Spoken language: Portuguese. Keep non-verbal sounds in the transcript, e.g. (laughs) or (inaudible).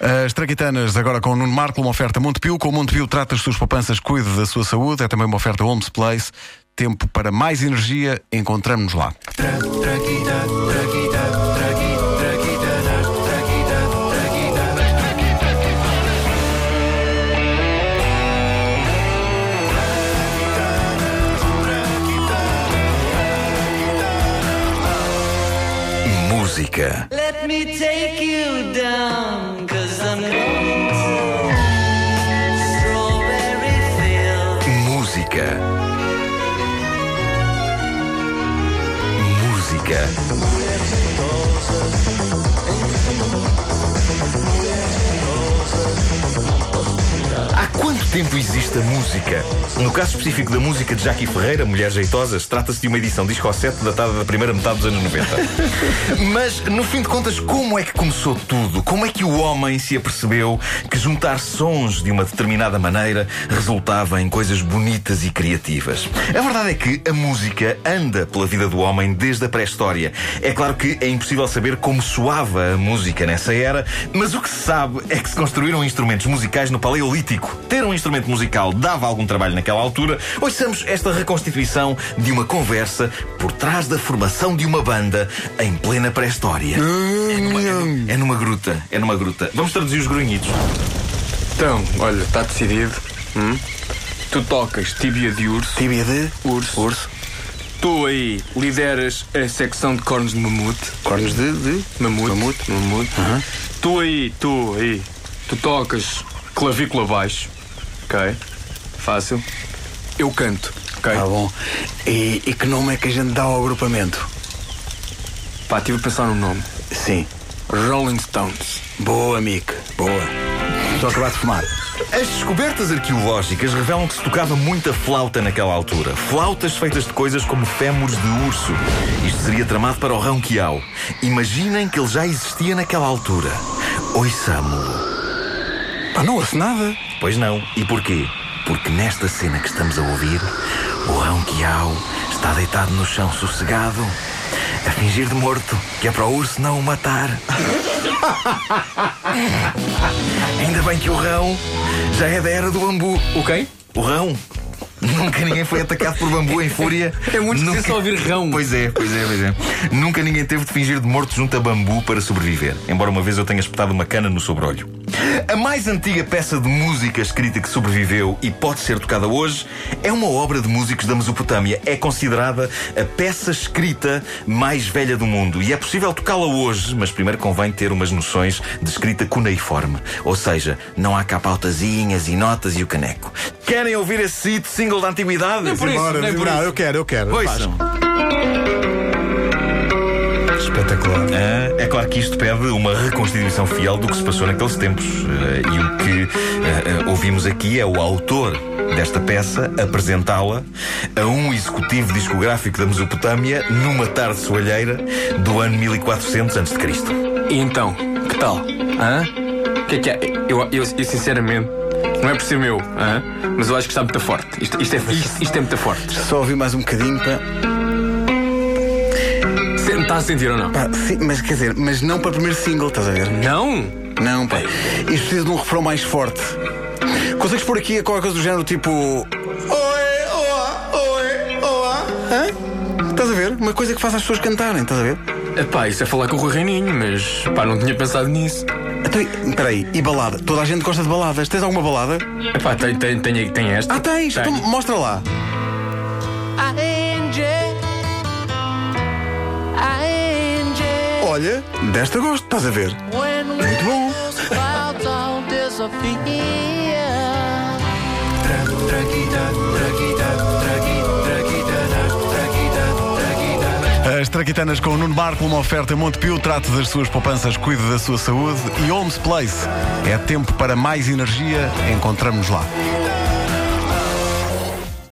As Traquitanas agora com o Nuno Marco, uma oferta Montepio. Com o Montepio trata as suas poupanças, cuide da sua saúde. É também uma oferta Homes Place. Tempo para mais energia, encontramos-nos lá. Música. Let me take you down, cause I'm going to Strawberry Field. Música. Música. Tempo existe a música? No caso específico da música de Jackie Ferreira, Mulheres Jeitosas, trata-se de uma edição disco 7 datada da primeira metade dos anos 90. (laughs) Mas, no fim de contas, como é que começou tudo? Como é que o homem se apercebeu que juntar sons de uma determinada maneira resultava em coisas bonitas e criativas? A verdade é que a música anda pela vida do homem desde a pré-história. É claro que é impossível saber como soava a música nessa era, mas o que se sabe é que se construíram instrumentos musicais no Paleolítico. Ter um instrumento musical dava algum trabalho naquela altura. Ouçamos esta reconstituição de uma conversa por trás da formação de uma banda em plena pré-história. É numa, é numa gruta, é numa gruta. Vamos traduzir os grunhidos. Então, olha, está decidido. Hum? Tu tocas tíbia de urso. Tíbia de Urso. urso. Tu aí lideras a secção de cornos de mamute. Cornos de, de Mamute. Mamute. Mamute. Tu aí, tu aí. Tu tocas clavícula baixo. Ok? Fácil. Eu canto. Ok? Tá bom. E, e que nome é que a gente dá ao agrupamento? Pá, estive a pensar no nome. Sim. Rolling Stones. Boa, Mick. Boa. Estou a acabar de fumar. As descobertas arqueológicas revelam que se tocava muita flauta naquela altura. Flautas feitas de coisas como fémures de urso. Isto seria tramado para o rão Quiau. Imaginem que ele já existia naquela altura. Ouçamo-lo. Pá, não ouço nada. Pois não. E porquê? Porque nesta cena que estamos a ouvir, o rão Quiau está deitado no chão sossegado, a fingir de morto, que é para o urso não o matar. (laughs) Ainda bem que o rão já é da era do bambu. O quem? O rão. Nunca ninguém foi atacado por bambu em fúria. É muito Nunca... difícil ouvir rão. Pois é, pois é, pois é. Nunca ninguém teve de fingir de morto junto a bambu para sobreviver. Embora uma vez eu tenha espetado uma cana no sobrolho. A mais antiga peça de música escrita que sobreviveu e pode ser tocada hoje é uma obra de músicos da Mesopotâmia. É considerada a peça escrita mais velha do mundo. E é possível tocá-la hoje, mas primeiro convém ter umas noções de escrita cuneiforme. Ou seja, não há cá pautazinhas e notas e o caneco. Querem ouvir esse hit single da antiguidade? Não é por isso, Bora, não é por não, isso. eu quero, eu quero. Ouçam. Claro que isto pede uma reconstituição fiel do que se passou naqueles tempos. Ah, e o que ah, ah, ouvimos aqui é o autor desta peça apresentá-la a um executivo discográfico da Mesopotâmia numa tarde soalheira do ano 1400 a.C. E então, que tal? Hã? O que é que é? Eu, eu, eu, sinceramente, não é por ser meu, hã? mas eu acho que está muito forte. Isto, isto, é, isto, isto é muito forte. Só ouvi mais um bocadinho para. Se- Está a sentir ou não? Pá, sim, mas quer dizer, mas não para o primeiro single, estás a ver? Não! Não, pá. Isto precisa de um refrão mais forte. Consegues pôr aqui a qualquer coisa do género tipo. Oi, oa, oi, oa. Hã? Estás a ver? Uma coisa que faça as pessoas cantarem, estás a ver? Epá, isso é falar com o Rui Reininho, mas pá, não tinha pensado nisso. Então, espera aí, e balada? Toda a gente gosta de baladas. Tens alguma balada? Epá, tem, tem, tem, tem esta. Ah, tens! Então mostra lá. Olha, desta gosto, estás a ver? Muito bom. As Traquitanas com o Nuno Marco, uma oferta Montepio, trate das suas poupanças, cuide da sua saúde e Homes Place. É tempo para mais energia, encontramos lá.